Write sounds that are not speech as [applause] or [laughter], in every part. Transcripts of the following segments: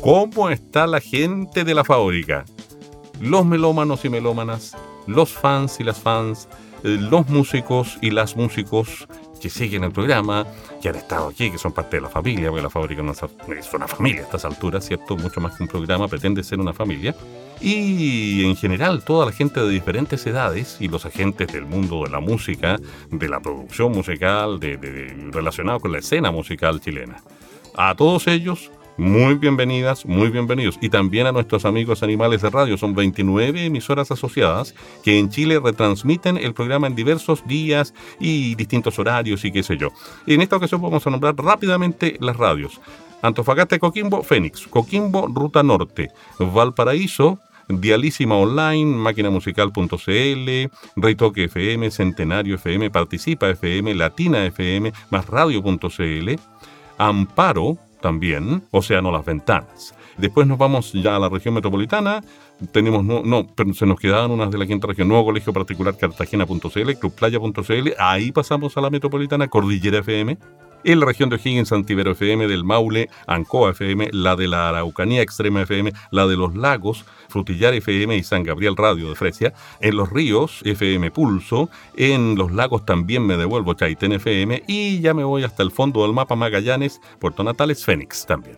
¿Cómo está la gente de la fábrica? Los melómanos y melómanas, los fans y las fans, eh, los músicos y las músicos que siguen el programa, que han estado aquí, que son parte de la familia, porque la fábrica no es una familia a estas alturas, ¿cierto? Mucho más que un programa, pretende ser una familia. Y en general, toda la gente de diferentes edades y los agentes del mundo de la música, de la producción musical, de, relacionado con la escena musical chilena. A todos ellos, muy bienvenidas, muy bienvenidos. Y también a nuestros amigos animales de radio. Son 29 emisoras asociadas que en Chile retransmiten el programa en diversos días y distintos horarios y qué sé yo. En esta ocasión vamos a nombrar rápidamente las radios. Antofagasta Coquimbo, Fénix, Coquimbo, Ruta Norte, Valparaíso, Dialísima Online, máquinamusical.cl, Reytoque FM, Centenario FM, Participa FM, Latina FM, más radio.cl, Amparo, también, Océano Las Ventanas. Después nos vamos ya a la región metropolitana. Tenemos, no, no pero se nos quedaban unas de la quinta región, Nuevo Colegio Particular Cartagena.cl, Clubplaya.cl. Ahí pasamos a la metropolitana, Cordillera FM. En la región de O'Higgins, Antivero FM, del Maule, Ancoa FM, la de la Araucanía Extrema FM, la de los Lagos, Frutillar FM y San Gabriel Radio de Fresia. En los ríos, FM Pulso. En los lagos también me devuelvo Chaitén FM. Y ya me voy hasta el fondo del mapa Magallanes, Puerto Natales, Fénix también.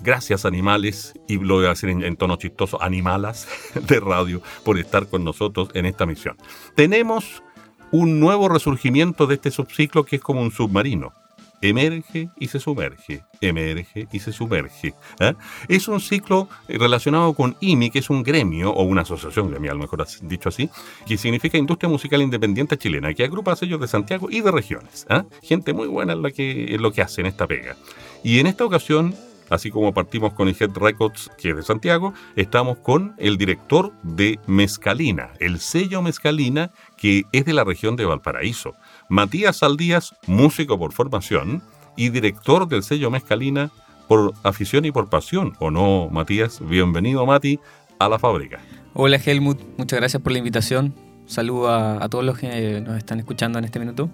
Gracias animales, y lo voy a decir en, tono chistoso, animalas [laughs] de radio, por estar con nosotros en esta misión. Tenemos un nuevo resurgimiento de este subciclo que es como un submarino emerge y se sumerge, emerge y se sumerge. ¿eh? Es un ciclo relacionado con IMI, que es un gremio o una asociación gremial, mejor dicho así, que significa Industria Musical Independiente Chilena, que agrupa sellos de Santiago y de regiones. ¿eh? Gente muy buena en, la que, en lo que hacen esta pega. Y en esta ocasión así como partimos con Head Records, que es de Santiago, estamos con el director de Mezcalina, el sello Mezcalina, que es de la región de Valparaíso. Matías Saldías, músico por formación y director del sello Mezcalina por afición y por pasión. ¿O no, Matías? Bienvenido, Mati, a la fábrica. Hola, Helmut. Muchas gracias por la invitación. Saludo a, todos los que nos están escuchando en este minuto.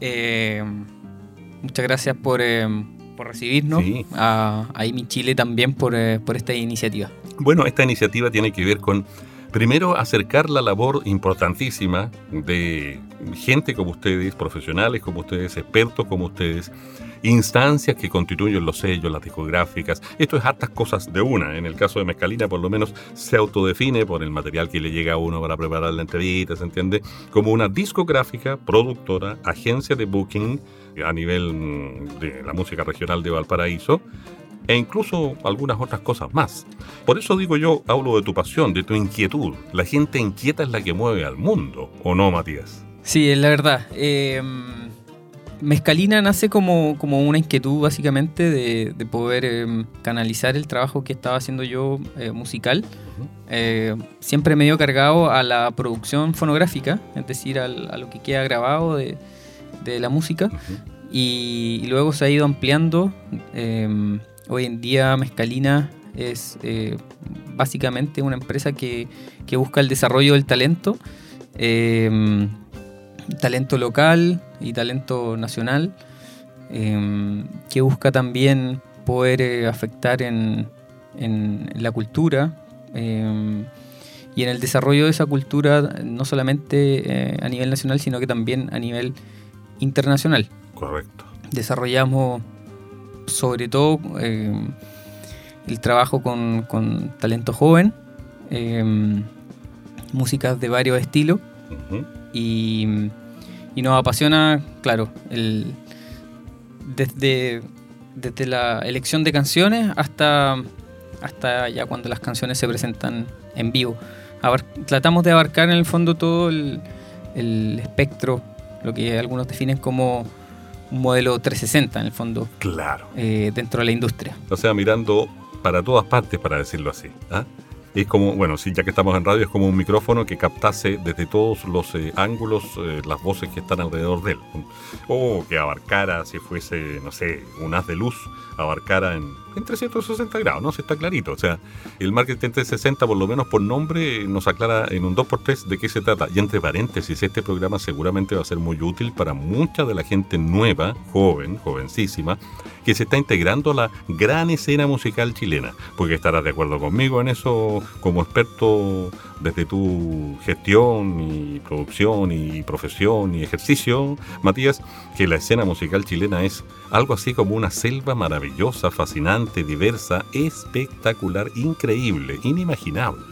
Eh, muchas gracias por, eh, recibirnos. A, a IMI Chile también por, eh, por esta iniciativa. Bueno, esta iniciativa tiene que ver con Primero, acercar la labor importantísima de gente como ustedes, profesionales como ustedes, expertos como ustedes, instancias que constituyen los sellos, las discográficas. Esto es hartas cosas de una. En el caso de Mezcalina, por lo menos, se autodefine por el material que le llega a uno para preparar la entrevista, ¿se entiende? Como una discográfica, productora, agencia de booking a nivel mm, de la música regional de Valparaíso e incluso algunas otras cosas más. Por eso digo yo, hablo de tu pasión, de tu inquietud. La gente inquieta es la que mueve al mundo, ¿o no, Matías? Sí, es la verdad. Em, Mezcalina nace como, como, una inquietud básicamente de, poder em, canalizar el trabajo que estaba haciendo yo eh, musical. Eh, siempre medio cargado a la producción fonográfica, es decir, a lo que queda grabado de, la música. y, luego se ha ido ampliando em, Hoy en día Mezcalina es eh, básicamente una empresa que, busca el desarrollo del talento, talento local y talento nacional, em, que busca también poder eh, afectar en, la cultura em, y en el desarrollo de esa cultura, no solamente eh, a nivel nacional, sino que también a nivel internacional. Correcto. Desarrollamos sobre todo eh, el trabajo con, talento joven, músicas de varios estilos y, nos apasiona, claro, el, desde, desde la elección de canciones hasta, hasta ya cuando las canciones se presentan en vivo. tratamos de abarcar en el fondo todo el, el espectro, lo que algunos definen como un modelo 360 en el fondo. Claro. Eh, dentro de la industria. O sea, mirando para todas partes, para decirlo así. ¿ah? Es como, bueno, sí, ya que estamos en radio, es como un micrófono que captase desde todos los eh, ángulos eh, las voces que están alrededor de él. O que abarcara, si fuese, no sé, un haz de luz, abarcara en, en 360 grados, ¿no? Si está clarito. O sea, el marketing 360, por lo menos por nombre, nos aclara en un 2x3 de qué se trata. Y entre paréntesis, este programa seguramente va a ser muy útil para mucha de la gente nueva, joven, jovencísima, que se está integrando la gran escena musical chilena. Porque estarás de acuerdo conmigo en eso como experto desde tu gestión y producción y profesión y ejercicio, Matías, que la escena musical chilena es algo así como una selva maravillosa, fascinante, diversa, espectacular, increíble, inimaginable.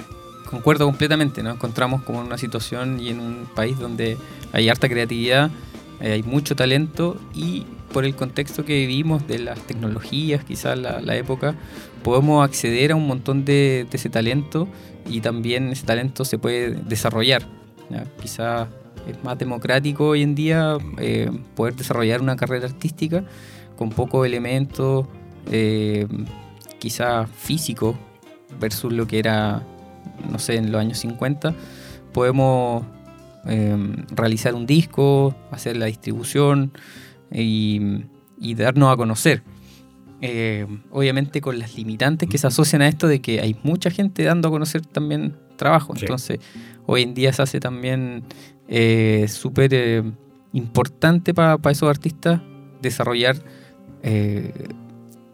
Concuerdo completamente, nos encontramos como en una situación y en un país donde hay harta creatividad, eh, hay mucho talento y por el contexto que vivimos de las tecnologías, quizás la, la época, podemos acceder a un montón de, ese talento y también ese talento se puede desarrollar. Quizás es más democrático hoy en día eh, poder desarrollar una carrera artística con pocos elementos, eh, quizás físicos, versus lo que era, no sé, en los años 50. Podemos eh, realizar un disco, hacer la distribución, y, darnos a conocer. Eh, obviamente con las limitantes que se asocian a esto de que hay mucha gente dando a conocer también trabajo. Entonces, hoy en día se hace también eh, súper eh, importante para esos artistas desarrollar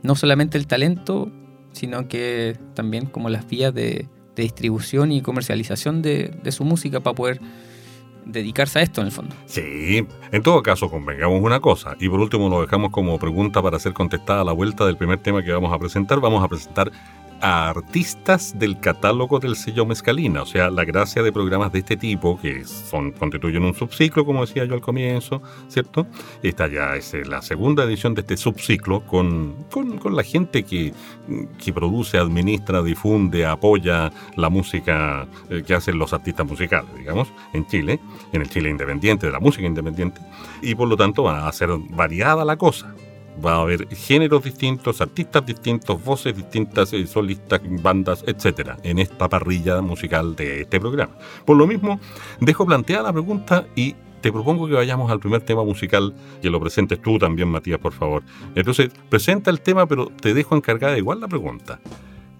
no solamente el talento, sino que también como las vías de, distribución y comercialización de, de su música para poder dedicarse a esto en el fondo. Sí, en todo caso convengamos una cosa, y por último lo dejamos como pregunta para ser contestada a la vuelta del primer tema que vamos a presentar. Vamos a presentar a artistas del catálogo del sello Mezcalina. O sea, la gracia de programas de este tipo, que son, constituyen un subciclo, como decía yo al comienzo, ¿cierto? Esta ya es eh, la segunda edición de este subciclo con, con, la gente que, que, produce, administra, difunde, apoya la música eh, que hacen los artistas musicales, digamos, en Chile, en el Chile independiente, de la música independiente, y por lo tanto va a ser variada la cosa va a haber géneros distintos, artistas distintos, voces distintas, eh, solistas, bandas, etcétera, en esta parrilla musical de este programa. Por lo mismo, dejo planteada la pregunta y te propongo que vayamos al primer tema musical, que lo presentes tú también, Matías, por favor. Entonces, presenta el tema, pero te dejo encargada igual la pregunta.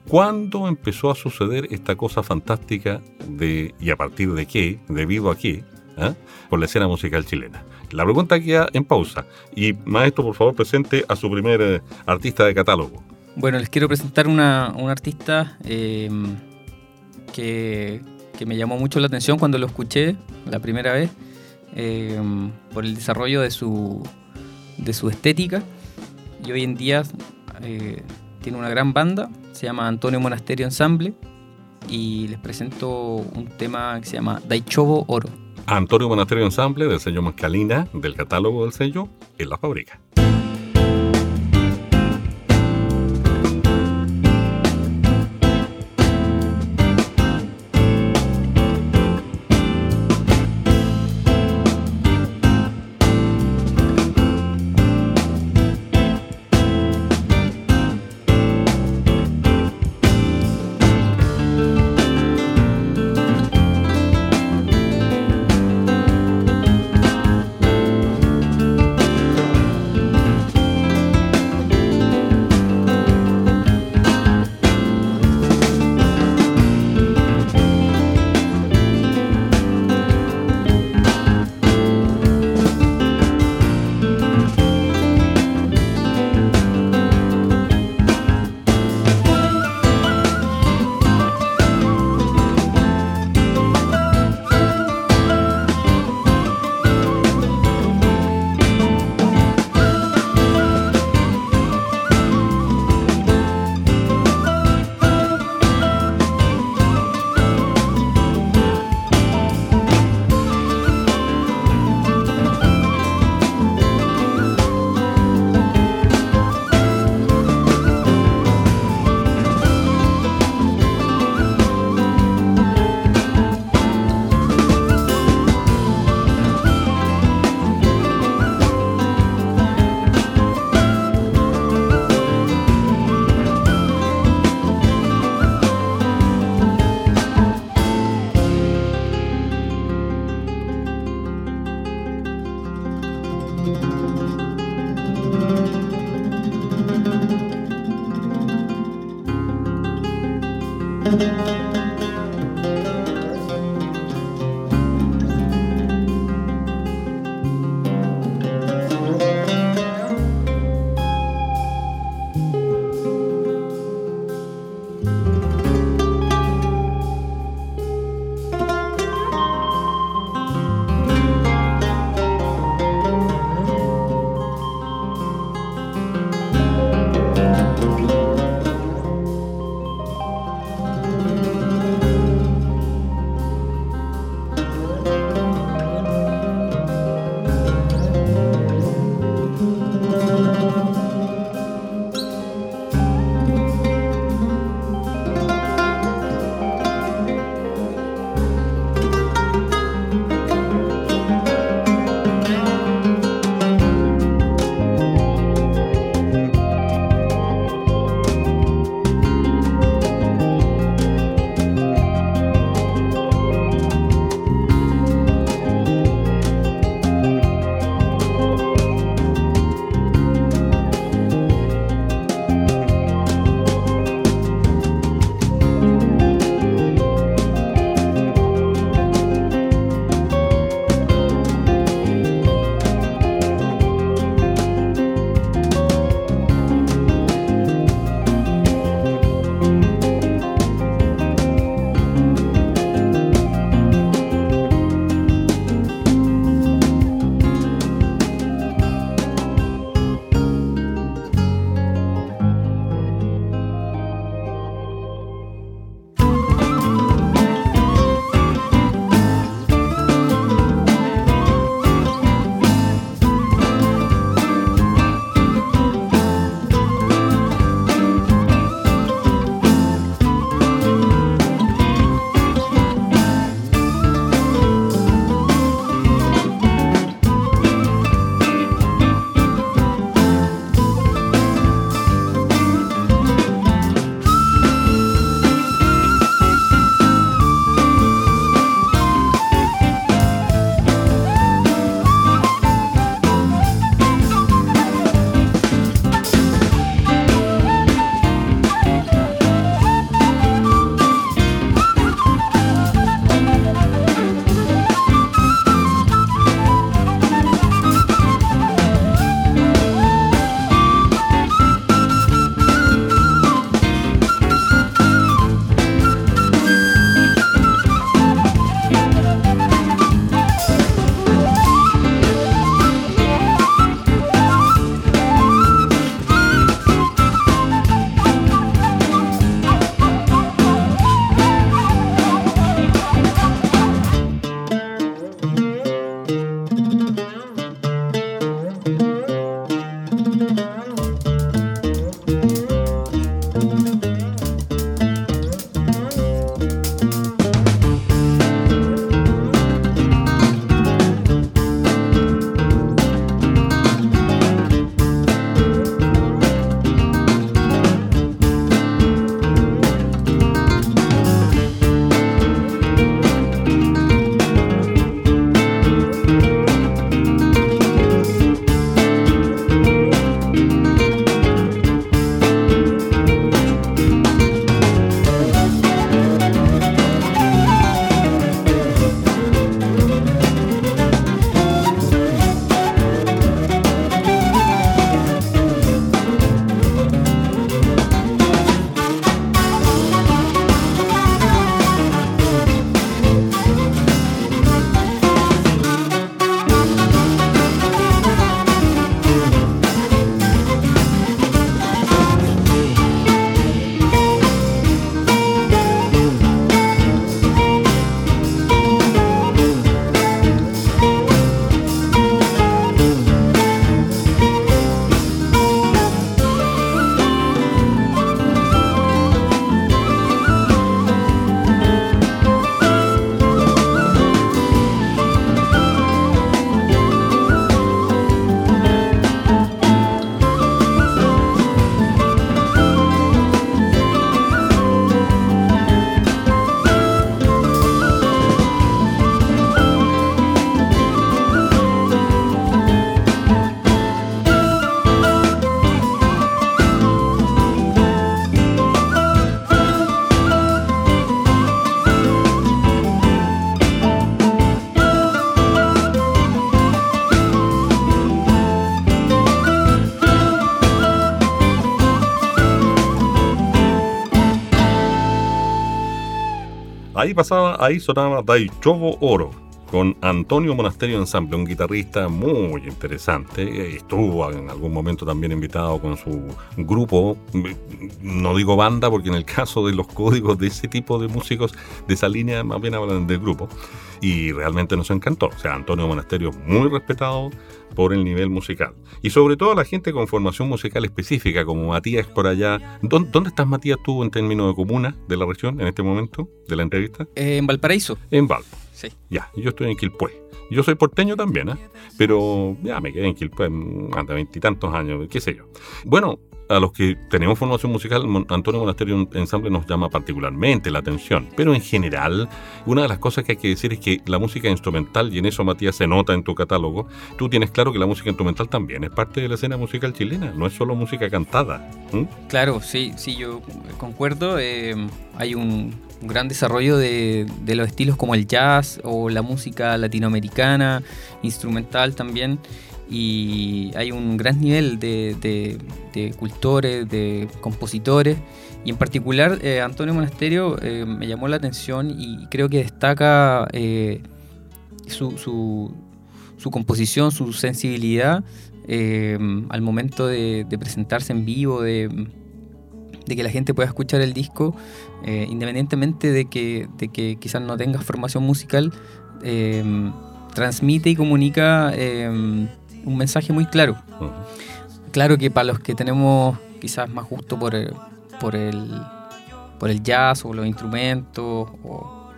¿Cuándo empezó a suceder esta cosa fantástica de, y a partir de qué, debido a qué, ¿eh? por la escena musical chilena? La pregunta queda en pausa. Y maestro, por favor, presente a su primer eh, artista de catálogo. Bueno, les quiero presentar una, un artista eh, que, me llamó mucho la atención cuando lo escuché la primera vez, eh, por el desarrollo de su, de su estética. Y hoy en día tiene una gran banda, se llama Antonio Monasterio Ensemble, y les presento un tema que se llama Daichobo Oro. Antonio Monasterio Ensamble del sello Mascalina, del catálogo del sello En la Fábrica. Ahí pasaba, ahí sonaba Dai Chobo Oro con Antonio Monasterio Ensamble, un guitarrista muy interesante. Estuvo en algún momento también invitado con su grupo, no digo banda porque en el caso de los códigos de ese tipo de músicos de esa línea más bien hablan del grupo. Y realmente nos encantó. O sea, Antonio Monasterio muy respetado por el nivel musical. Y sobre todo la gente con formación musical específica, como Matías por allá. ¿Dónde, estás, Matías, tú en términos de comuna de la región en este momento de la entrevista? Eh, en Valparaíso. En Val. Sí. Ya, yo estoy en Quilpué. Yo soy porteño también, ¿eh? pero ya me quedé en Quilpué hace veintitantos años, qué sé yo. Bueno, a los que tenemos formación musical, Antonio Monasterio Ensamble nos llama particularmente la atención. Pero en general, una de las cosas que hay que decir es que la música instrumental, y en eso Matías se nota en tu catálogo, tú tienes claro que la música instrumental también es parte de la escena musical chilena, no es solo música cantada. Claro, sí, sí, yo concuerdo. Eh, hay un, gran desarrollo de, de los estilos como el jazz o la música latinoamericana, instrumental también y hay un gran nivel de, de, cultores, de compositores y en particular eh, Antonio Monasterio eh, me llamó la atención y creo que destaca eh, su, su, composición, su sensibilidad al momento de, presentarse en vivo, de, que la gente pueda escuchar el disco, independientemente de que, de que quizás no tenga formación musical, transmite y comunica un mensaje muy claro. Claro que para los que tenemos quizás más gusto por el, por el, por el jazz o los instrumentos o,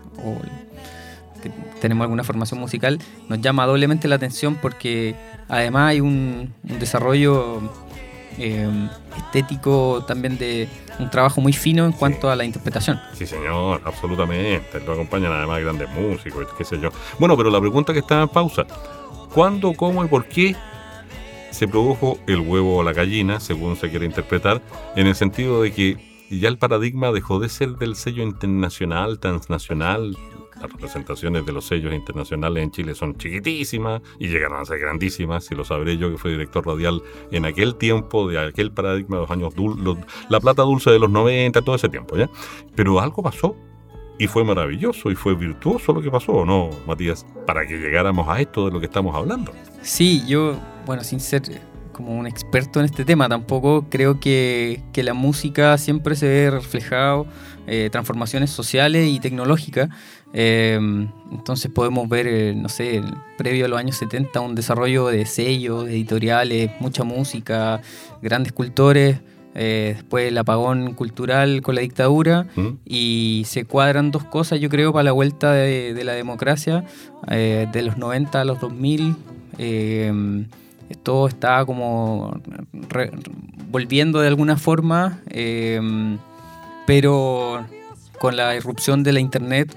que tenemos alguna formación musical, nos llama doblemente la atención porque además hay un, desarrollo eh, estético también de un trabajo muy fino en cuanto a la interpretación. Sí, señor, absolutamente. Lo acompañan además grandes músicos, qué sé yo. Bueno, pero la pregunta que está en pausa, cuándo, cómo y por qué se produjo el huevo o la gallina, según se quiere interpretar, en el sentido de que ya el paradigma dejó de ser del sello internacional, transnacional. Las representaciones de los sellos internacionales en Chile son chiquitísimas y llegaron a ser grandísimas, y lo sabré yo que fui director radial en aquel tiempo, de aquel paradigma de los años, la plata dulce de los 90, todo ese tiempo, ¿ya? Pero algo pasó y fue maravilloso y fue virtuoso lo que pasó, ¿no, Matías? Para que llegáramos a esto de lo que estamos hablando. Sí, yo, bueno, sin ser como un experto en este tema, tampoco creo que, la música siempre se ve reflejado eh, transformaciones sociales y tecnológicas. Eh, entonces podemos ver, eh, no sé, previo a los años 70, un desarrollo de sellos, editoriales, mucha música, grandes cultores. Eh, después el apagón cultural con la dictadura ¿Mm? y se cuadran dos cosas, yo creo, para la vuelta de, la democracia eh, de los 90 a los 2000. Eh, todo está como volviendo de alguna forma, pero con la irrupción de la internet,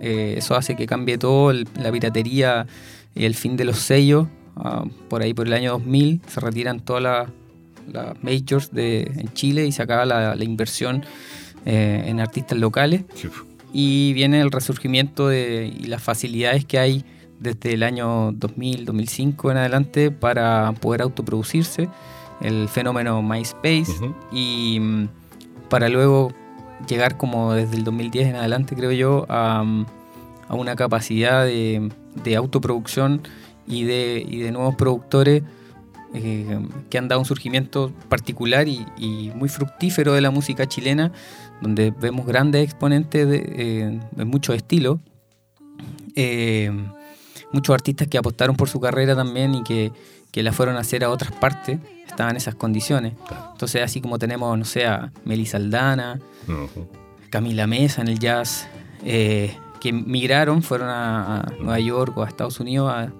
eso hace que cambie todo, la piratería y el fin de los sellos. Ah, por ahí por el año 2000 se retiran todas las las majors de, en Chile y se acaba la, inversión eh, en artistas locales. Y viene el resurgimiento de, y las facilidades que hay desde el año 2000, 2005 en adelante para poder autoproducirse, el fenómeno MySpace y mm, para luego llegar como desde el 2010 en adelante creo yo a, mm, a una capacidad de, de autoproducción y de, y de nuevos productores eh, que han dado un surgimiento particular y, muy fructífero de la música chilena, donde vemos grandes exponentes de, eh, muchos estilos, eh, muchos artistas que apostaron por su carrera también y que, la fueron a hacer a otras partes, estaban en esas condiciones. Entonces, así como tenemos, no sé, a Melissa Aldana, Camila Mesa en el jazz, que migraron, fueron a, Nueva York o a Estados Unidos a,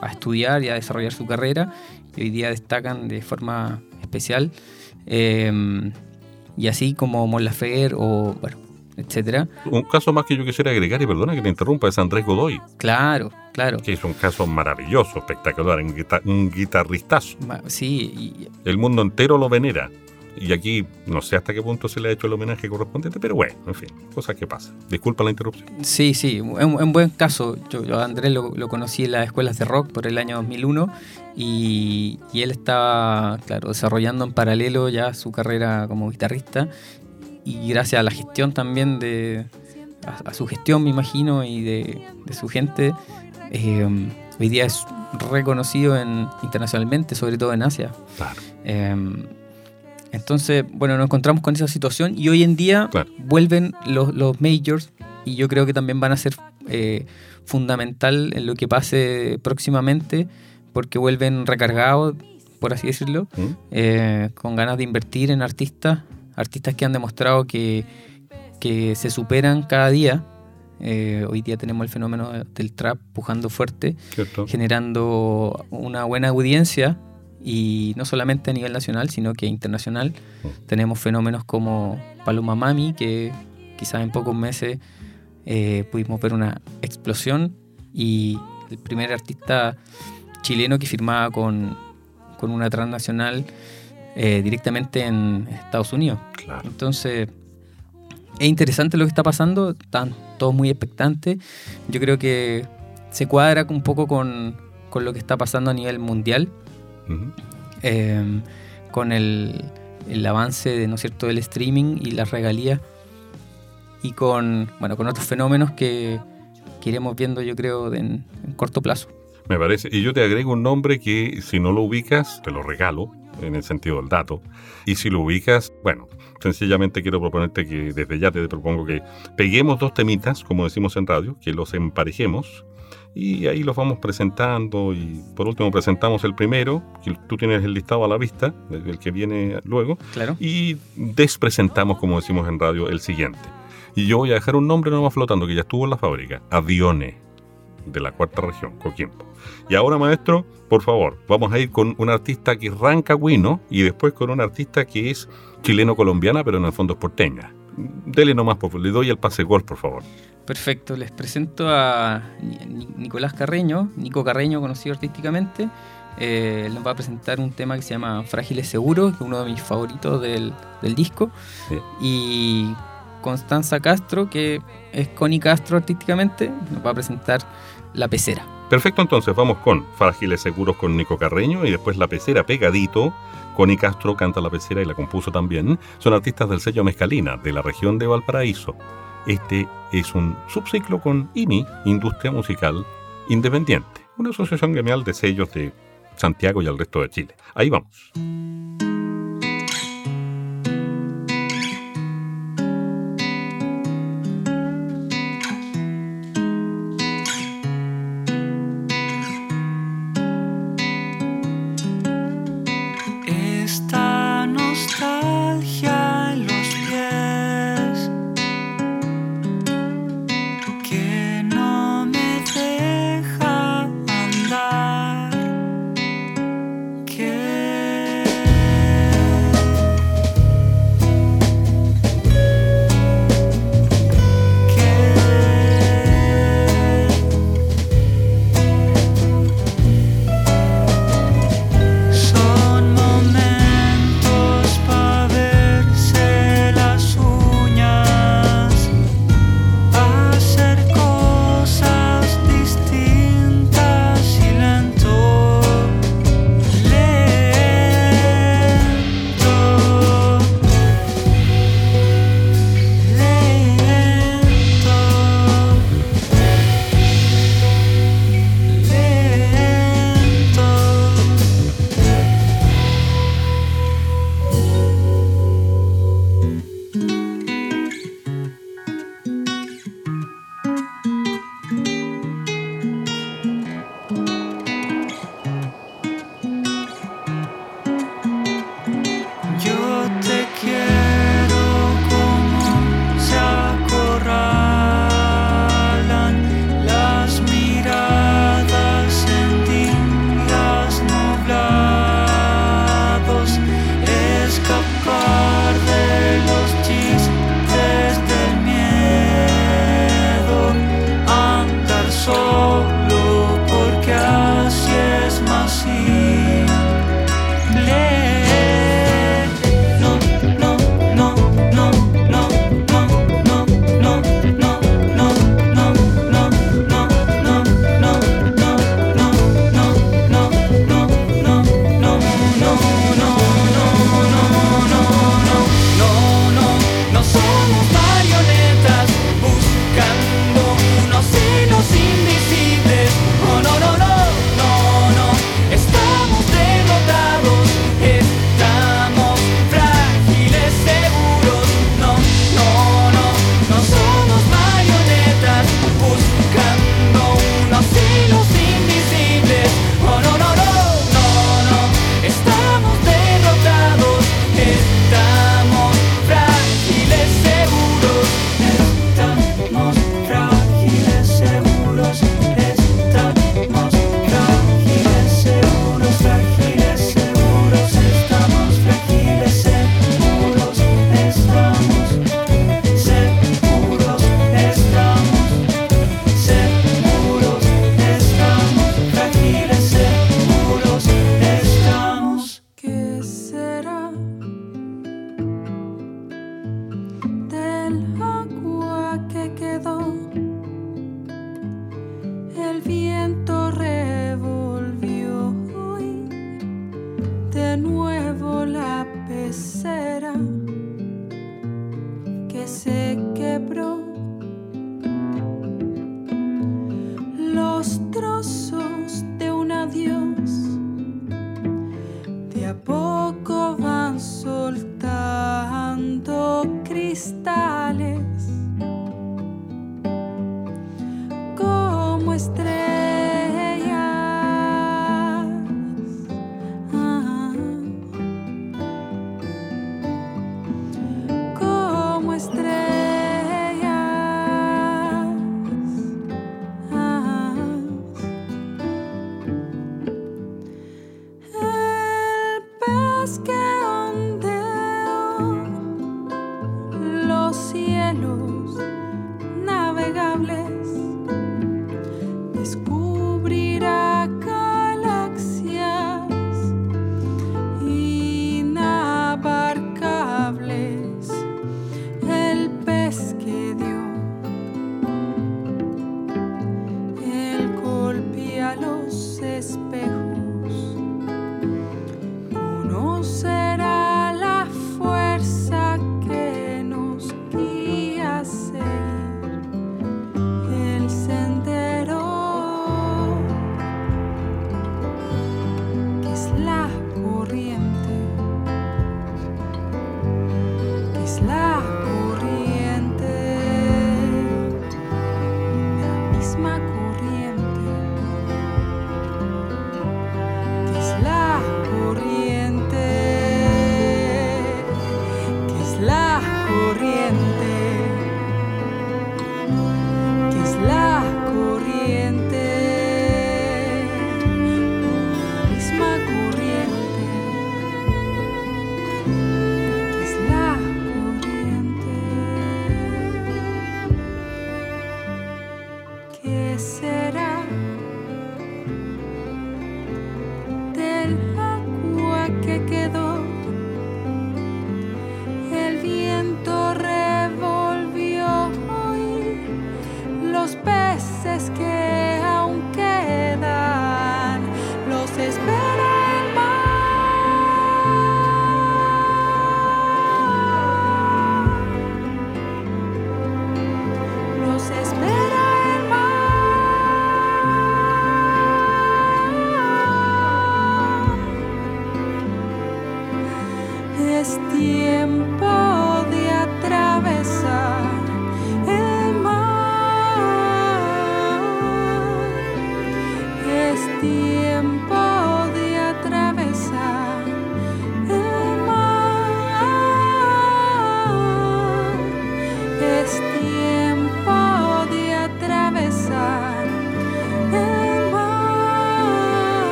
a estudiar y a desarrollar su carrera que hoy día destacan de forma especial. Em, y así como Mon o, bueno, etcétera. Un caso más que yo quisiera agregar, y perdona que te interrumpa, es Andrés Godoy. Claro, claro. Que es un caso maravilloso, espectacular, un, un guitarristazo. Sí. El mundo entero lo venera. Y aquí no sé hasta qué punto se le ha hecho el homenaje correspondiente, pero bueno, en fin, cosas que pasan. Disculpa la interrupción. Sí, sí, en, un buen caso. Yo, a Andrés lo, conocí en las escuelas de rock por el año 2001 y, y, él estaba, claro, desarrollando en paralelo ya su carrera como guitarrista y gracias a la gestión también de a, su gestión, me imagino, y de, su gente, eh, hoy día es reconocido en, internacionalmente, sobre todo en Asia. entonces, bueno, nos encontramos con esa situación y hoy en día vuelven los, los, majors y yo creo que también van a ser fundamental en lo que pase próximamente porque vuelven recargados por así decirlo, ¿Mm? eh, con ganas de invertir en artistas, artistas que han demostrado que, se superan cada día. Eh, hoy día tenemos el fenómeno del trap pujando fuerte, generando una buena audiencia y no solamente a nivel nacional, sino que internacional. Mm. Tenemos fenómenos como Paloma Mami, que quizás en pocos meses eh, pudimos ver una explosión y el primer artista chileno que firmaba con con una transnacional eh, directamente en Estados Unidos. Entonces, es interesante lo que está pasando, están todos muy expectantes. Yo creo que se cuadra un poco con, lo que está pasando a nivel mundial, em, con el, avance de, ¿no cierto? del streaming y las regalías, y con, bueno, con otros fenómenos que, iremos viendo, yo creo, en corto plazo. Me parece. Y yo te agrego un nombre que si no lo ubicas, te lo regalo, en el sentido del dato. Y si lo ubicas, bueno, sencillamente quiero proponerte que desde ya te propongo que peguemos dos temitas, como decimos en radio, que los emparejemos y ahí los vamos presentando y por último presentamos el primero, que tú tienes el listado a la vista, el que viene luego, claro. y despresentamos, como decimos en radio, el siguiente. Y yo voy a dejar un nombre nomás flotando que ya estuvo en la fábrica, Avione, de la cuarta región, Coquimbo. Y ahora, maestro, por favor, vamos a ir con un artista que es rancagüino y después con un artista que es chileno-colombiana, pero en el fondo es porteña. Dele nomás, por, le doy el pase gol, por favor. Perfecto, les presento a Nicolás Carreño, Nico Carreño, conocido artísticamente. Eh, les va a presentar un tema que se llama Frágiles Seguros, que es uno de mis favoritos del, disco. Y Constanza Castro, que es Connie Castro artísticamente, nos va a presentar La Pecera. Perfecto, entonces vamos con Frágiles Seguros con Nico Carreño y después La Pecera pegadito. Connie Castro canta La Pecera y la compuso también. Son artistas del sello Mezcalina, de la región de Valparaíso. Este es un subciclo con IMI, Industria Musical Independiente, una asociación gremial de sellos de Santiago y el resto de Chile. Ahí vamos.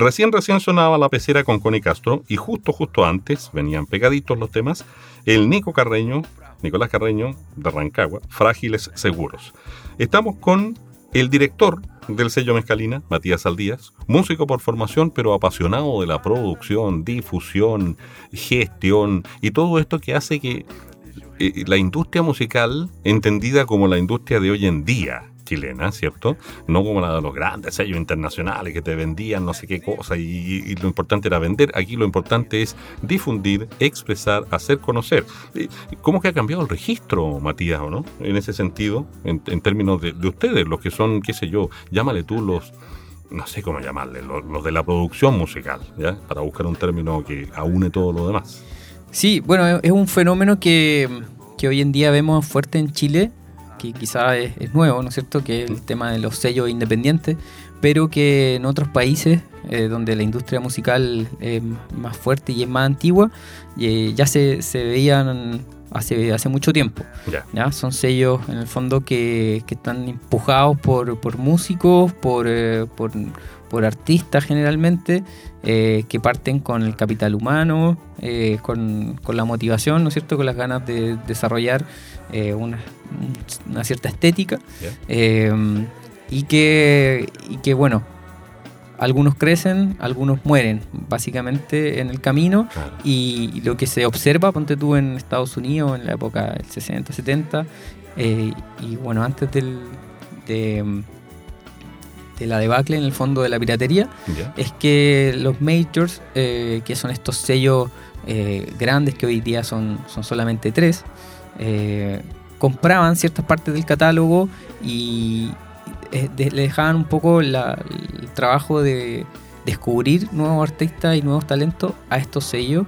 Recién, recién sonaba la pecera con Connie Castro y justo, justo antes, venían pegaditos los temas, el Nico Carreño, Nicolás Carreño de Rancagua, Frágiles Seguros. Estamos con el director del sello Mezcalina, Matías Aldías, músico por formación, pero apasionado de la producción, difusión, gestión y todo esto que hace que eh, la industria musical, entendida como la industria de hoy en día, chilena, ¿cierto? No como la de los grandes sellos internacionales que te vendían no sé qué cosa y, lo importante era vender. Aquí lo importante es difundir, expresar, hacer conocer. ¿Cómo que ha cambiado el registro, Matías, o no? En ese sentido, en, términos de, ustedes, los que son, qué sé yo, llámale tú los no sé cómo llamarle, los, de la producción musical, ¿ya? Para buscar un término que aúne todo lo demás. Sí, bueno, es un fenómeno que, que hoy en día vemos fuerte en Chile que quizá es, nuevo, ¿no es cierto?, que es el tema de los sellos independientes, pero que en otros países eh, donde la industria musical es más fuerte y es más antigua, eh, ya se, se, veían hace, hace mucho tiempo. Ya. Son sellos en el fondo que, que están empujados por, por músicos, por, eh, por, por, artistas generalmente, que parten con el capital humano, con, con, la motivación, ¿no es cierto?, con las ganas de desarrollar una una cierta estética. Eh, y, que, y que, bueno, algunos crecen, algunos mueren, básicamente en el camino. Y, lo que se observa, ponte tú en Estados Unidos en la época del 60, 70, eh, y bueno, antes del, de, de, la debacle en el fondo de la piratería, es que los majors, eh, que son estos sellos grandes que hoy día son, son solamente tres, compraban ciertas partes del catálogo y eh, le dejaban un poco el trabajo de descubrir nuevos artistas y nuevos talentos a estos sellos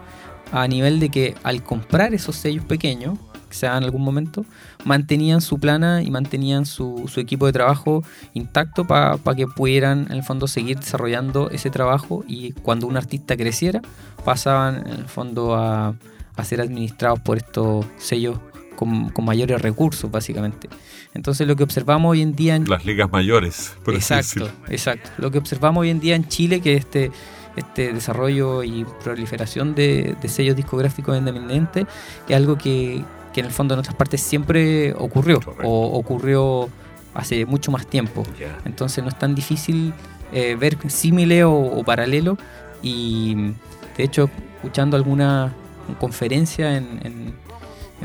a nivel de que al comprar esos sellos pequeños, que se en algún momento, mantenían su plana y mantenían su, equipo de trabajo intacto para que pudieran en el fondo seguir desarrollando ese trabajo y cuando un artista creciera pasaban en el fondo a, a ser administrados por estos sellos con, mayores recursos, básicamente. Entonces lo que observamos hoy en día... En... Las ligas mayores, por Exacto, exacto. Lo que observamos hoy en día en Chile, que este, este desarrollo y proliferación de, sellos discográficos independientes, es algo que, en el fondo en otras partes siempre ocurrió, o ocurrió hace mucho más tiempo. Entonces no es tan difícil eh, ver símile o, paralelo y de hecho escuchando alguna conferencia en, en,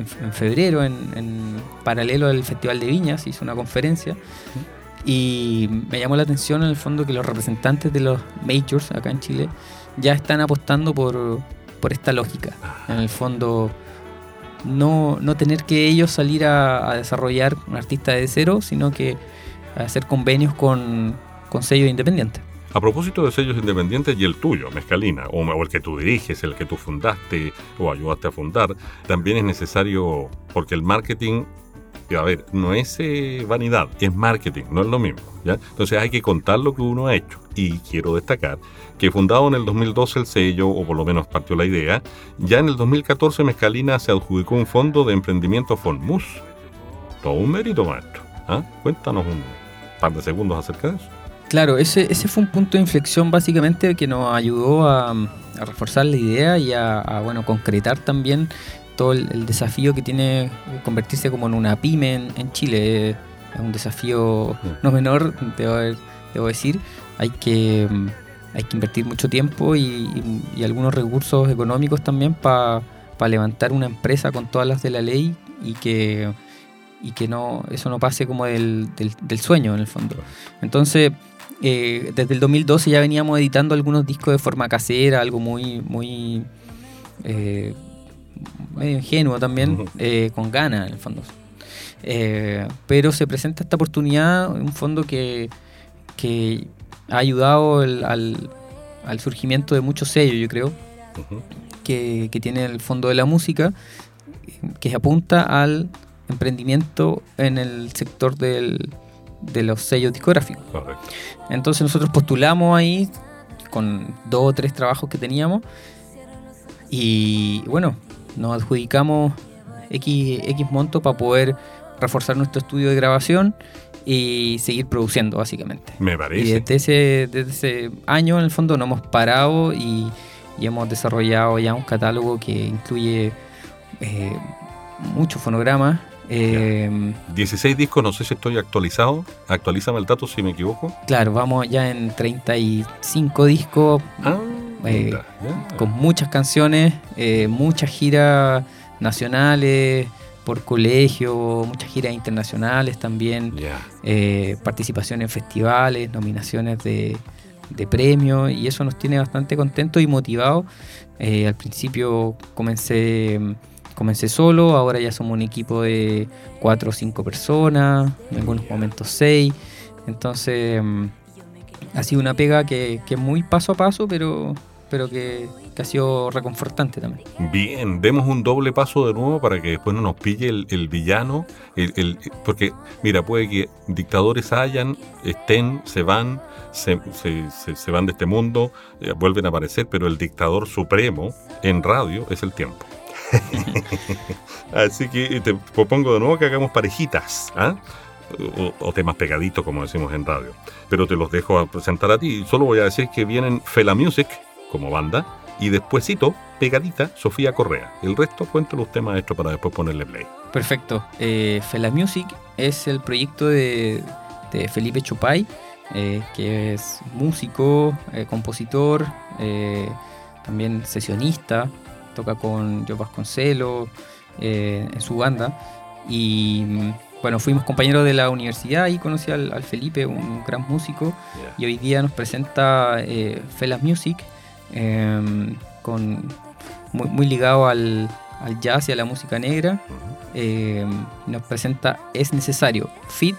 febrero, en, paralelo al Festival de Viñas, hizo una conferencia. Y me llamó la atención en el fondo que los representantes de los majors acá en Chile ya están apostando por, esta lógica. En el fondo, no, tener que ellos salir a, desarrollar un artista de cero, sino que hacer convenios con, con sellos independientes. A propósito de sellos independientes y el tuyo, Mezcalina, o, el que tú diriges, el que tú fundaste o ayudaste a fundar, también es necesario, porque el marketing, a ver, no es eh, vanidad, es marketing, no es lo mismo. ¿ya? Entonces hay que contar lo que uno ha hecho. Y quiero destacar que fundado en el 2012 el sello, o por lo menos partió la idea, ya en el 2014 Mezcalina se adjudicó un fondo de emprendimiento Fonmus. Todo un mérito, maestro. ¿ah? Cuéntanos un par de segundos acerca de eso. Claro, ese, ese fue un punto de inflexión básicamente que nos ayudó a, reforzar la idea y a, bueno, concretar también todo el, desafío que tiene convertirse como en una pyme en, Chile. Es un desafío no menor, debo, decir. Hay que, hay que invertir mucho tiempo y, algunos recursos económicos también para levantar una empresa con todas las de la ley y que y que no eso no pase como del, del sueño en el fondo. Entonces, eh, desde el 2012 ya veníamos editando algunos discos de forma casera, algo muy, muy eh, medio ingenuo también, eh, con ganas en el fondo. pero se presenta esta oportunidad, un fondo que, que ha ayudado al, al, surgimiento de muchos sellos, yo creo, que, que tiene el fondo de la música, que apunta al emprendimiento en el sector del, de los sellos discográficos. Entonces nosotros postulamos ahí con dos o tres trabajos que teníamos y bueno, nos adjudicamos X, X monto para poder reforzar nuestro estudio de grabación y seguir produciendo, básicamente. Me parece. Y desde ese, desde ese año, en el fondo, no hemos parado y, y hemos desarrollado ya un catálogo que incluye eh, muchos fonogramas. Eh, 16 discos, no sé si estoy actualizado. Actualízame el dato si me equivoco. claro, vamos ya en 35 discos Ah, Eh, ya. con muchas canciones, eh, muchas giras nacionales por colegio, muchas giras internacionales también, Ya. eh, participación en festivales, nominaciones de, de premios y eso nos tiene bastante contentos y motivados. Eh, al principio comencé, comencé solo, ahora ya somos un equipo de cuatro o cinco personas, en algunos momentos seis. Entonces mm, ha sido una pega que, que es muy paso a paso, pero, pero que, que ha sido reconfortante también. Bien, demos un doble paso de nuevo para que después no nos pille el, el villano. el- el- porque, mira, puede que dictadores hayan, estén, se van, se, se- se- se van de este mundo, eh, vuelven a aparecer, pero el dictador supremo en radio es el tiempo. [laughs] Así que te propongo de nuevo que hagamos parejitas, ¿ah? o, o temas pegaditos, como decimos en radio. Pero te los dejo a presentar a ti. Solo voy a decir que vienen Fela Music como banda y despuésito, pegadita, Sofía Correa. El resto, cuéntelo usted, maestro, para después ponerle play. Perfecto. Eh, Fela Music es el proyecto de, de Felipe Chupay, eh, que es músico, eh, compositor, eh, también sesionista, toca con Joe Vasconcelos eh, en su banda. Y mm, bueno, fuimos compañeros de la universidad y conocí al, al Felipe, un gran músico. Y hoy día nos presenta eh, Fela Music, eh, con, muy, muy ligado al, al jazz y a la música negra. Eh, nos presenta Es Necesario, Fit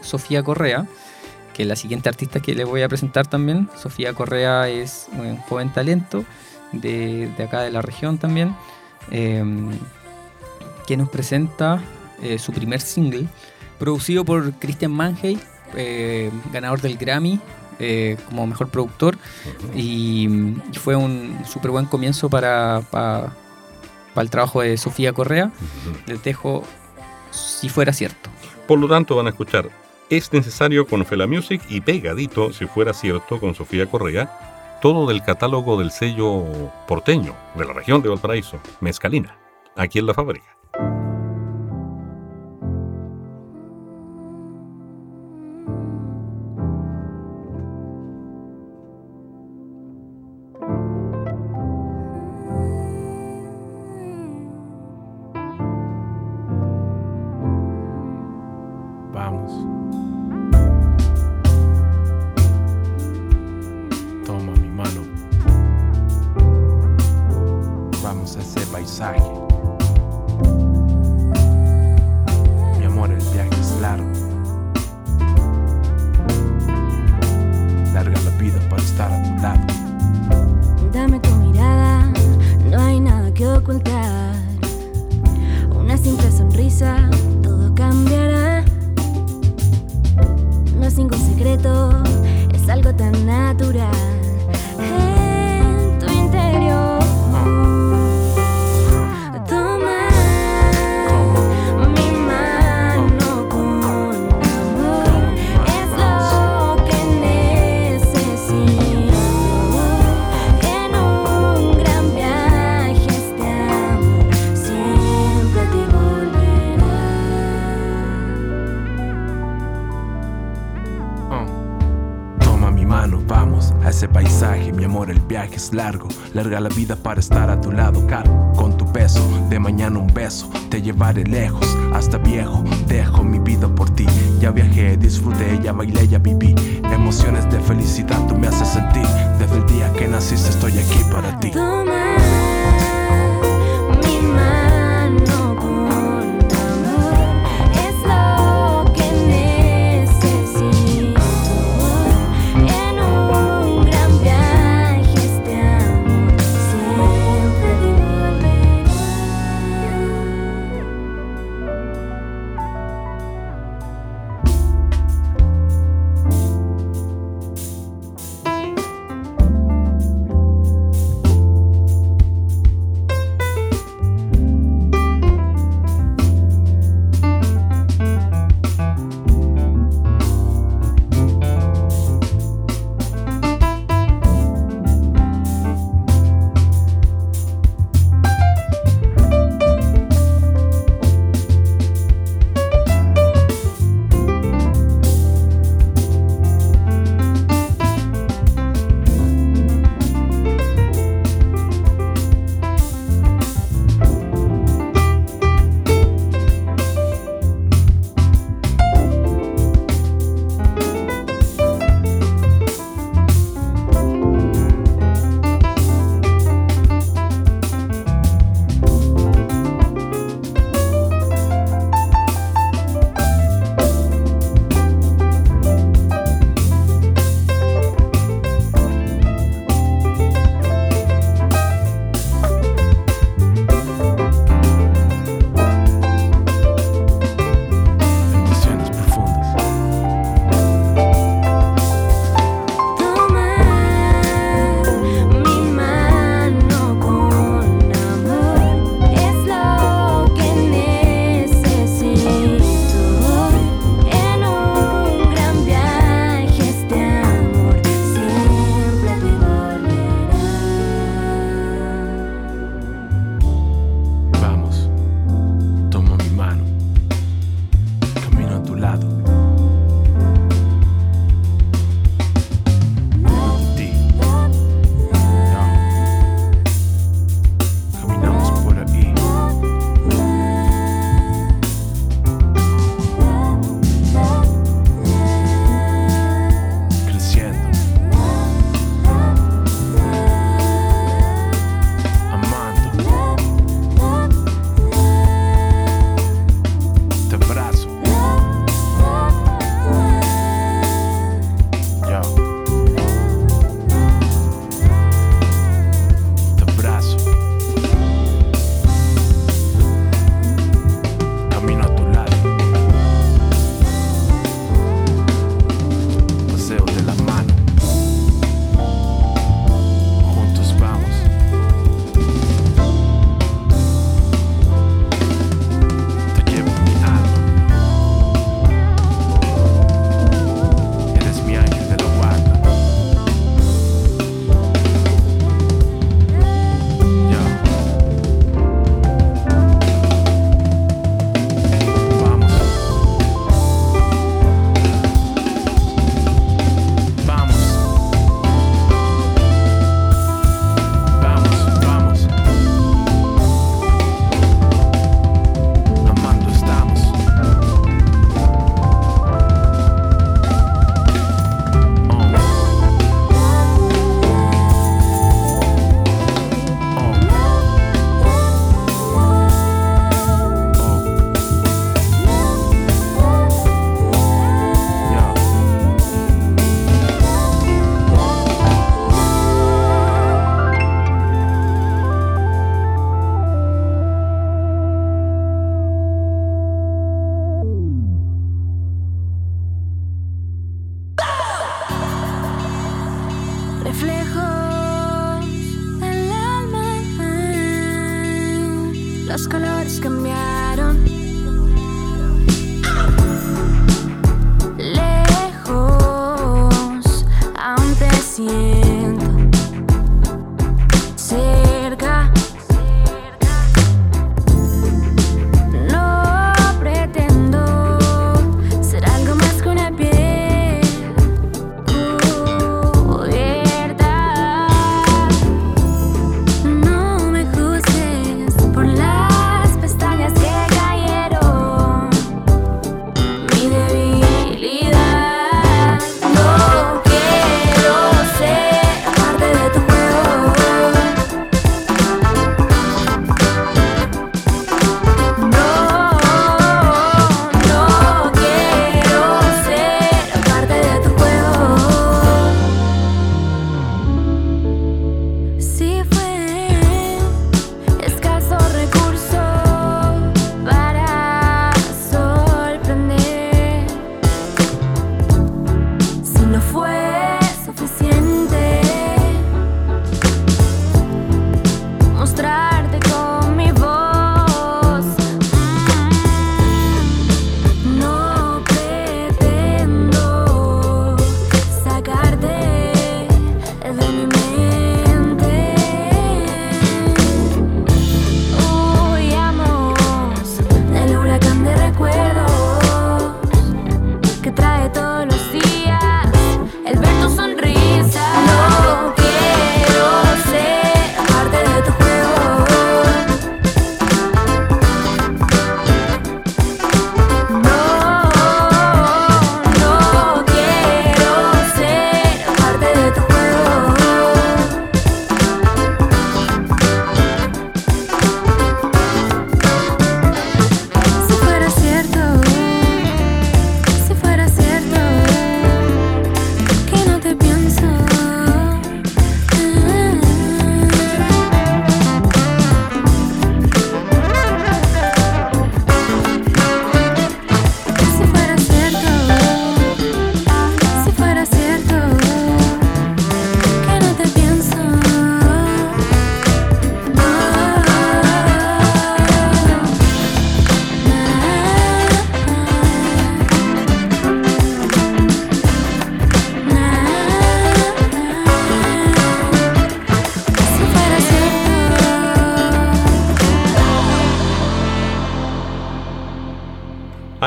Sofía Correa, que es la siguiente artista que les voy a presentar también. Sofía Correa es un joven talento de, de acá de la región también, eh, que nos presenta eh, su primer single, producido por Christian Manhey, eh, ganador del Grammy eh, como mejor productor, y, y fue un súper buen comienzo para, para, para el trabajo de Sofía Correa. Les dejo si fuera cierto. Por lo tanto, van a escuchar Es Necesario con Fela Music y pegadito, si fuera cierto, con Sofía Correa, todo del catálogo del sello porteño de la región de Valparaíso, Mezcalina, aquí en la fábrica. Es algo tan natural. Larga la vida para estar a tu lado, caro, con tu peso. De mañana un beso, te llevaré lejos, hasta viejo. Dejo mi vida por ti. Ya viajé, disfruté, ya bailé, ya viví. Emociones de felicidad tú me haces sentir. Desde el día que naciste estoy aquí para ti.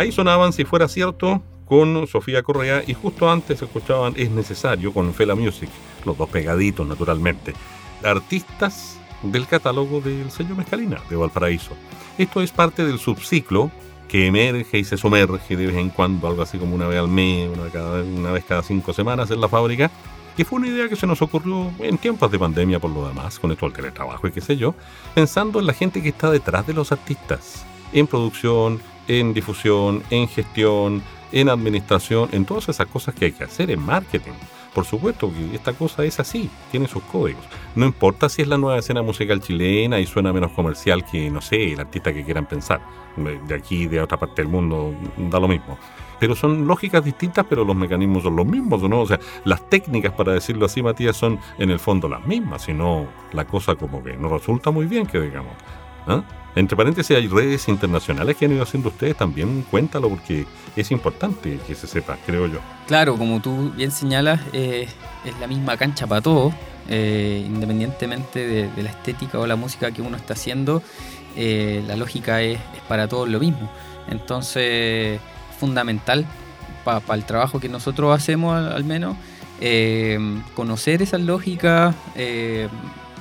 Ahí sonaban, si fuera cierto, con Sofía Correa y justo antes escuchaban Es Necesario con Fela Music, los dos pegaditos naturalmente, artistas del catálogo del sello Mezcalina de Valparaíso. Esto es parte del subciclo que emerge y se sumerge de vez en cuando, algo así como una vez al mes, una, cada- una vez cada cinco semanas en la fábrica, que fue una idea que se nos ocurrió en tiempos de pandemia por lo demás, con esto del teletrabajo y qué sé yo, pensando en la gente que está detrás de los artistas, en producción, en difusión, en gestión, en administración, en todas esas cosas que hay que hacer, en marketing. Por supuesto que esta cosa es así, tiene sus códigos. No importa si es la nueva escena musical chilena y suena menos comercial que, no sé, el artista que quieran pensar. De aquí, de otra parte del mundo, da lo mismo. Pero son lógicas distintas, pero los mecanismos son los mismos, ¿no? O sea, las técnicas, para decirlo así, Matías, son en el fondo las mismas, si no, la cosa como que no resulta muy bien, que digamos. ¿Ah? Entre paréntesis, hay redes internacionales que han ido haciendo ustedes, también cuéntalo porque es importante que se sepa, creo yo. Claro, como tú bien señalas, eh, es la misma cancha para todos, eh, independientemente de, la estética o la música que uno está haciendo, eh, la lógica es, para todos lo mismo. Entonces, fundamental para el trabajo que nosotros hacemos al, al menos, eh, conocer esas lógicas,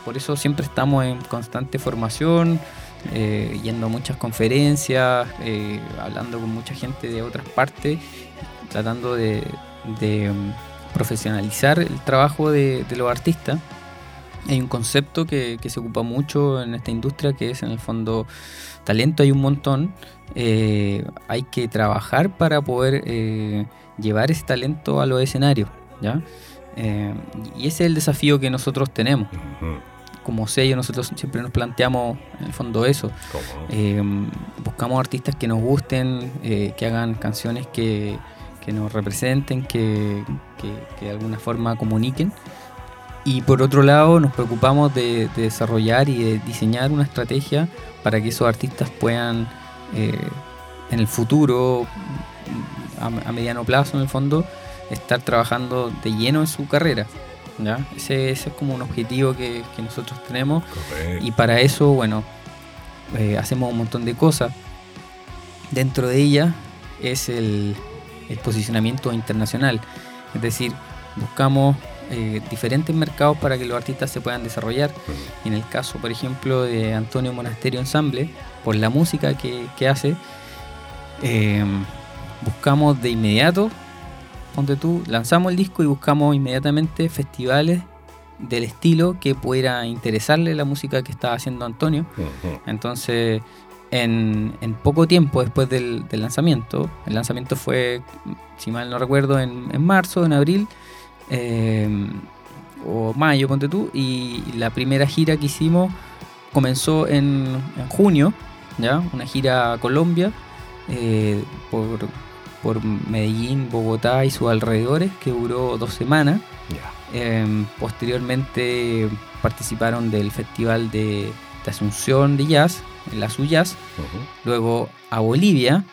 por eso siempre estamos en constante formación, eh, yendo a muchas conferencias, eh, hablando con mucha gente de otras partes, tratando de, um, profesionalizar el trabajo de, los artistas. Hay un concepto que, se ocupa mucho en esta industria que es en el fondo talento hay un montón, eh, hay que trabajar para poder llevar ese talento a los escenarios, ¿ya? Y ese es el desafío que nosotros tenemos. Como sello nosotros siempre nos planteamos en el fondo eso. Eh, buscamos artistas que nos gusten, eh, que hagan canciones que, que nos representen, que, que, que, de alguna forma comuniquen. Y por otro lado, nos preocupamos de, desarrollar y de diseñar una estrategia para que esos artistas puedan eh, en el futuro, a, mediano plazo en el fondo, estar trabajando de lleno en su carrera. ¿Ya? Ese, es como un objetivo que, nosotros tenemos. Y para eso, bueno, eh, hacemos un montón de cosas. Dentro de ella es el, el posicionamiento internacional. Es decir, buscamos eh, diferentes mercados para que los artistas se puedan desarrollar. en el caso, por ejemplo, de Antonio Monasterio Ensemble, por la música que, hace, eh, buscamos de inmediato, ponte tú, lanzamos el disco y buscamos inmediatamente festivales del estilo que pudiera interesarle la música que estaba haciendo Antonio. Entonces, en, poco tiempo después del, lanzamiento, el lanzamiento fue, si mal no recuerdo, en, en marzo, en abril, Em, o mayo, ponte tú, y la primera gira que hicimos comenzó en, junio, ¿ya? Una gira a Colombia, eh, por, Medellín, Bogotá y sus alrededores, que duró dos semanas. Em, posteriormente participaron del Festival de, Asunción de Jazz, en la Suyas. Luego a Bolivia,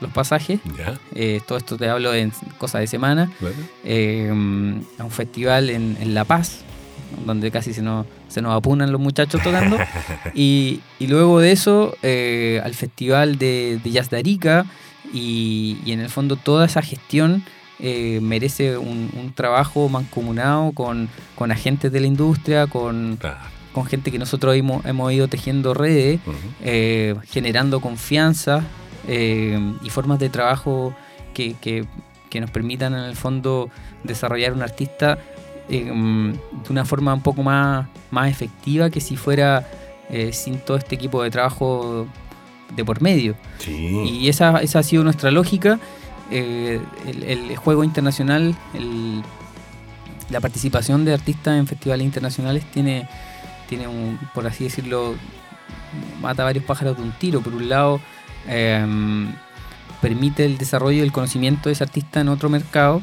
los pasajes. Eh, todo esto te hablo en cosas de semana. Eh, a un festival en, La Paz, donde casi se nos, se nos apunan los muchachos tocando. [laughs] y, luego de eso, eh, al festival de, Jazz de Arica. Y, en el fondo toda esa gestión merece un, trabajo mancomunado con, con, agentes de la industria, con, con gente que nosotros hemos, hemos ido tejiendo redes, generando confianza eh, y formas de trabajo que, que, nos permitan en el fondo desarrollar un artista eh, de una forma un poco más, más efectiva que si fuera eh, sin todo este equipo de trabajo de por medio. Y esa, esa ha sido nuestra lógica. el, el, juego internacional, el, la participación de artistas en festivales internacionales tiene, tiene un, por así decirlo, mata varios pájaros de un tiro. Por un lado, Em, permite el desarrollo del conocimiento de ese artista en otro mercado,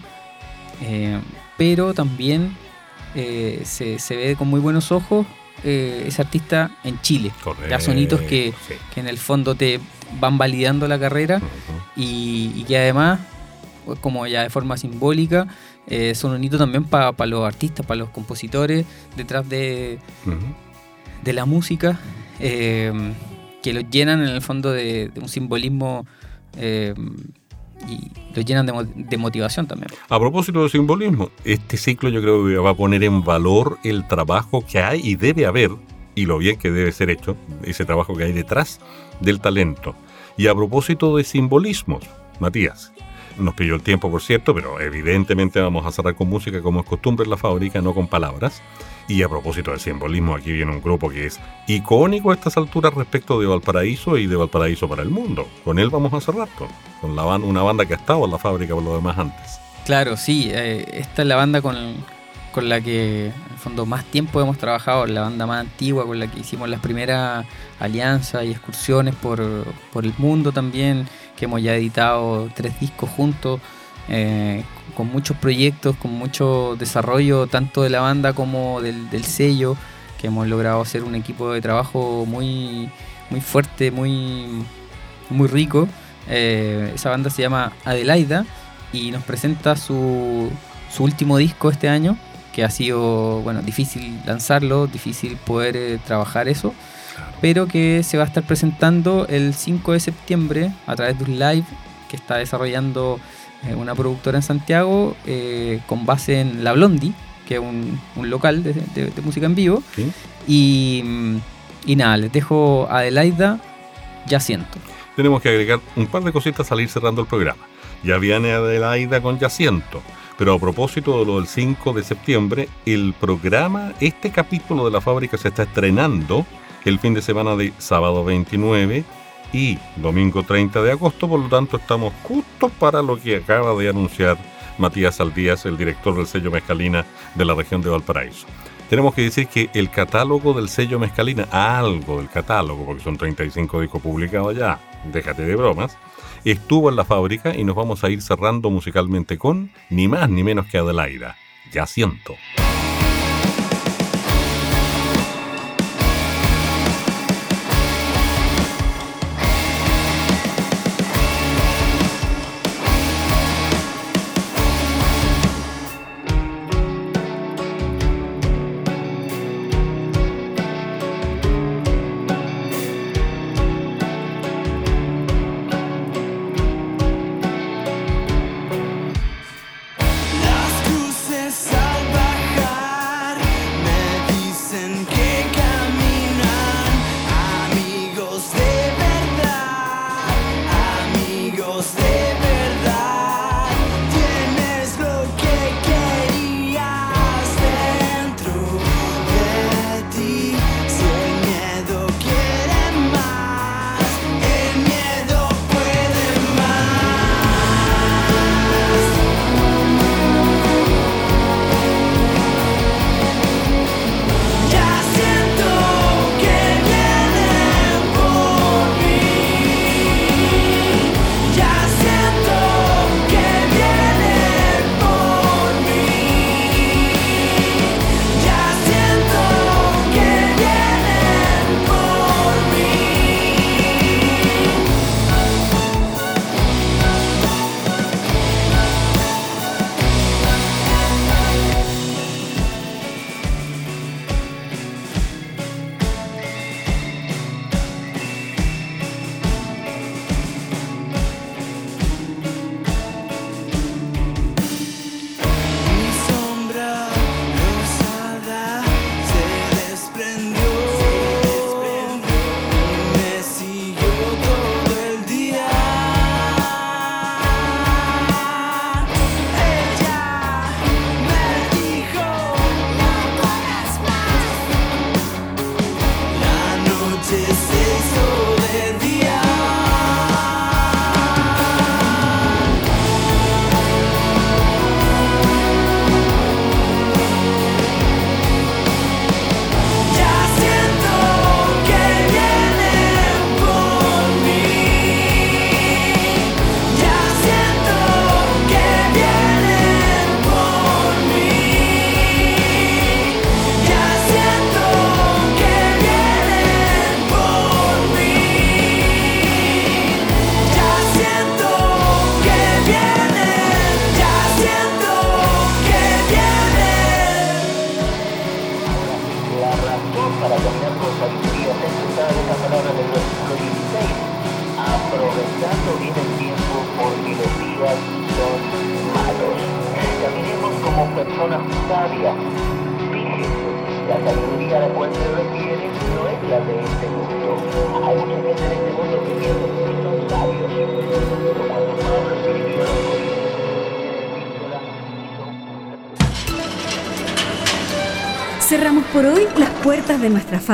eh, pero también eh, se, ve con muy buenos ojos eh, ese artista en Chile. Ya sonitos que, que, en el fondo te van validando la carrera y, que además, como ya de forma simbólica, son un hito también para los artistas, para los compositores detrás de, de la música que lo llenan en el fondo de, un simbolismo eh, y lo llenan de, motivación también. A propósito de simbolismo, este ciclo yo creo que va a poner en valor el trabajo que hay y debe haber, y lo bien que debe ser hecho, ese trabajo que hay detrás del talento. Y a propósito de simbolismos, Matías, nos pidió el tiempo, por cierto, pero evidentemente vamos a cerrar con música como es costumbre en la fábrica, no con palabras. Y a propósito del simbolismo, aquí viene un grupo que es icónico a estas alturas respecto de Valparaíso y de Valparaíso para el mundo. Con él vamos a cerrar, con, la una banda que ha estado en la fábrica por lo demás antes. Claro, sí, eh, esta es la banda con, con la que en fondo más tiempo hemos trabajado, la banda más antigua con la que hicimos las primeras alianzas y excursiones por, por el mundo también, que hemos ya editado tres discos juntos. Eh, con muchos proyectos, con mucho desarrollo tanto de la banda como del, sello, que hemos logrado hacer un equipo de trabajo muy, muy fuerte, muy, muy rico. Eh, esa banda se llama Adelaida y nos presenta su, su, último disco este año, que ha sido bueno, difícil lanzarlo, difícil poder eh, trabajar eso, pero que se va a estar presentando el 5 de septiembre a través de un live que está desarrollando una productora en Santiago eh, con base en La Blondie, que es un, local de, música en vivo. Y, nada, les dejo a Adelaida, ya siento. Tenemos que agregar un par de cositas al ir cerrando el programa. Ya viene Adelaida con Ya siento. Pero a propósito de lo del 5 de septiembre, el programa, este capítulo de la fábrica se está estrenando el fin de semana de sábado 29 y domingo 30 de agosto, por lo tanto estamos justo para lo que acaba de anunciar Matías Aldías, el director del sello Mezcalina de la región de Valparaíso. Tenemos que decir que el catálogo del sello Mezcalina, algo del catálogo, porque son 35 discos publicados ya, déjate de bromas, estuvo en la fábrica y nos vamos a ir cerrando musicalmente con ni más ni menos que Adelaida. Ya siento.